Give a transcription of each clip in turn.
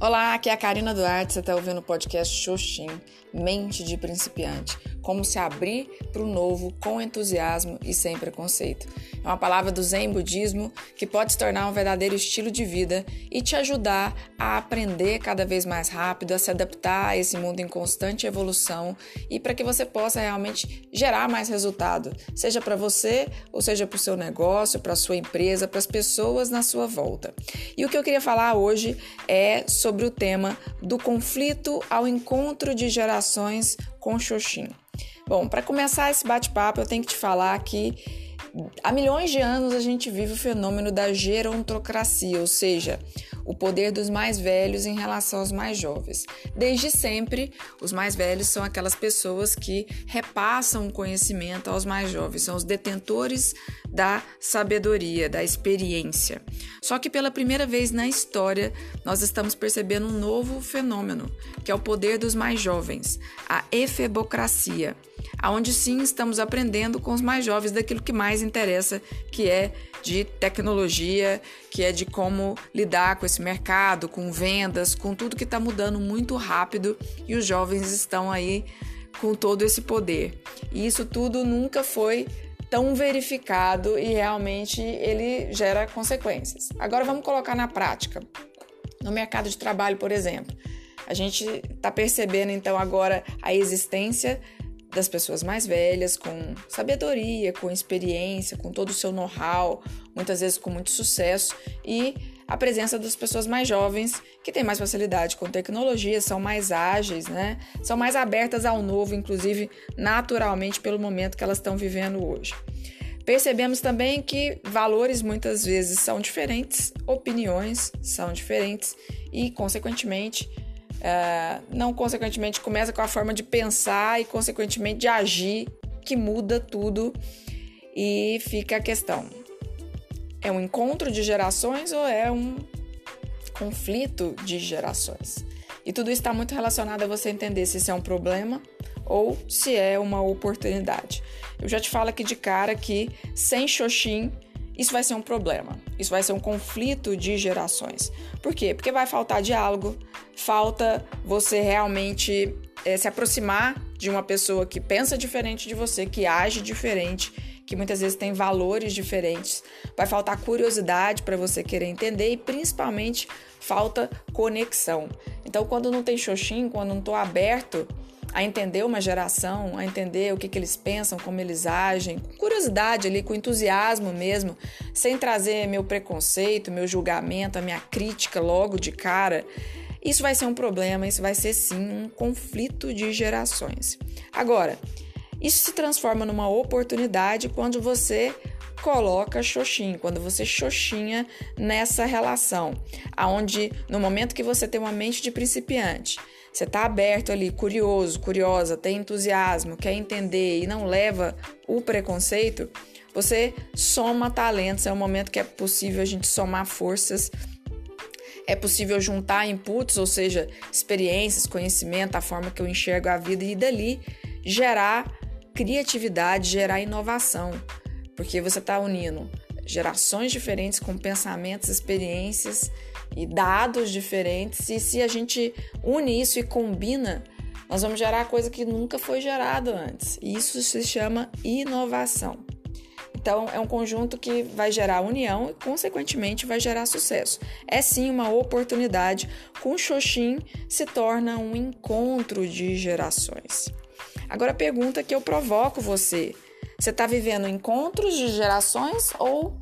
Olá, aqui é a Karina Duarte, você está ouvindo o podcast Xoxin, Mente de Principiante. Como se abrir para o novo com entusiasmo e sem preconceito. É uma palavra do Zen Budismo que pode se tornar um verdadeiro estilo de vida e te ajudar a aprender cada vez mais rápido, a se adaptar a esse mundo em constante evolução e para que você possa realmente gerar mais resultado, seja para você ou seja para o seu negócio, para a sua empresa, para as pessoas na sua volta. E o que eu queria falar hoje é sobre o tema do conflito ao encontro de gerações com Xoxin. Bom, para começar esse bate-papo, eu tenho que te falar que há milhões de anos a gente vive o fenômeno da gerontocracia, ou seja, o poder dos mais velhos em relação aos mais jovens. Desde sempre, os mais velhos são aquelas pessoas que repassam o conhecimento aos mais jovens, são os detentores da sabedoria, da experiência. Só que pela primeira vez na história, nós estamos percebendo um novo fenômeno, que é o poder dos mais jovens, a efebocracia, aonde sim estamos aprendendo com os mais jovens daquilo que mais interessa, que é de tecnologia, que é de como lidar com esse mercado, com vendas, com tudo que está mudando muito rápido e os jovens estão aí com todo esse poder. E isso tudo nunca foi tão verificado e realmente ele gera consequências. Agora vamos colocar na prática. No mercado de trabalho, por exemplo, a gente está percebendo então agora a existência das pessoas mais velhas, com sabedoria, com experiência, com todo o seu know-how, muitas vezes com muito sucesso, e a presença das pessoas mais jovens, que têm mais facilidade com tecnologia, são mais ágeis, né? São mais abertas ao novo, inclusive naturalmente pelo momento que elas estão vivendo hoje. Percebemos também que valores muitas vezes são diferentes, opiniões são diferentes e, consequentemente, é, não consequentemente começa com a forma de pensar e consequentemente de agir que muda tudo e fica a questão: é um encontro de gerações ou é um conflito de gerações? E tudo está muito relacionado a você entender se isso é um problema ou se é uma oportunidade. Eu já te falo aqui de cara que sem Xoxin isso vai ser um problema. Isso vai ser um conflito de gerações. Por quê? Porque vai faltar diálogo, falta você realmente é, se aproximar de uma pessoa que pensa diferente de você, que age diferente, que muitas vezes tem valores diferentes. Vai faltar curiosidade para você querer entender e principalmente falta conexão. Então, quando não tem xoxim, quando não estou aberto a entender uma geração, a entender o que, que eles pensam, como eles agem, com curiosidade ali, com entusiasmo mesmo, sem trazer meu preconceito, meu julgamento, a minha crítica logo de cara. Isso vai ser um problema, isso vai ser sim um conflito de gerações. Agora, isso se transforma numa oportunidade quando você coloca xoxinho, quando você xoxinha nessa relação, aonde no momento que você tem uma mente de principiante, você está aberto ali, curioso, curiosa, tem entusiasmo, quer entender e não leva o preconceito, você soma talentos. É um momento que é possível a gente somar forças. É possível juntar inputs, ou seja, experiências, conhecimento, a forma que eu enxergo a vida e dali gerar criatividade, gerar inovação, porque você está unindo gerações diferentes com pensamentos, experiências e dados diferentes. E se a gente une isso e combina, nós vamos gerar coisa que nunca foi gerado antes. E isso se chama inovação. Então, é um conjunto que vai gerar união e, consequentemente, vai gerar sucesso. É sim uma oportunidade. Com Xoxin se torna um encontro de gerações. Agora, a pergunta que eu provoco você: você está vivendo encontros de gerações ou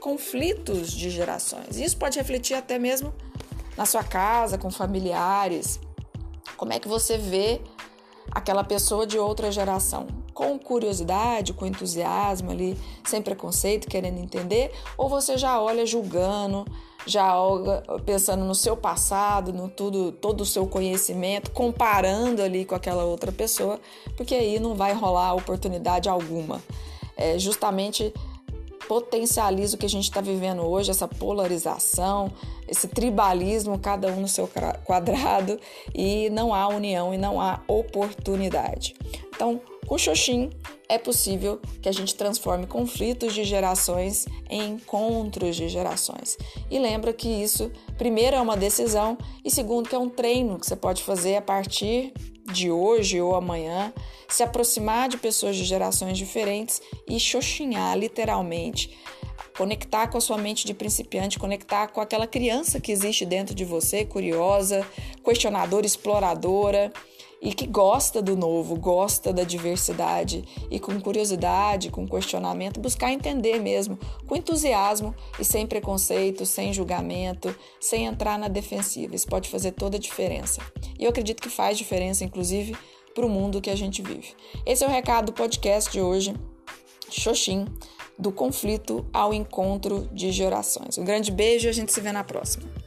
conflitos de gerações. Isso pode refletir até mesmo na sua casa, com familiares. Como é que você vê aquela pessoa de outra geração? Com curiosidade, com entusiasmo ali, sem preconceito, querendo entender? Ou você já olha julgando, já olha pensando no seu passado, no tudo, todo o seu conhecimento, comparando ali com aquela outra pessoa, porque aí não vai rolar oportunidade alguma. É justamente potencializa o que a gente está vivendo hoje, essa polarização, esse tribalismo, cada um no seu quadrado, e não há união e não há oportunidade. Então, com Xoxin é possível que a gente transforme conflitos de gerações em encontros de gerações. E lembra que isso, primeiro, é uma decisão e segundo, que é um treino que você pode fazer a partir de hoje ou amanhã, se aproximar de pessoas de gerações diferentes e xoxinhar literalmente. Conectar com a sua mente de principiante, conectar com aquela criança que existe dentro de você, curiosa, questionadora, exploradora e que gosta do novo, gosta da diversidade e com curiosidade, com questionamento, buscar entender mesmo, com entusiasmo e sem preconceito, sem julgamento, sem entrar na defensiva. Isso pode fazer toda a diferença. E eu acredito que faz diferença, inclusive, para o mundo que a gente vive. Esse é o recado do podcast de hoje. Xoxin, do conflito ao encontro de gerações. Um grande beijo e a gente se vê na próxima.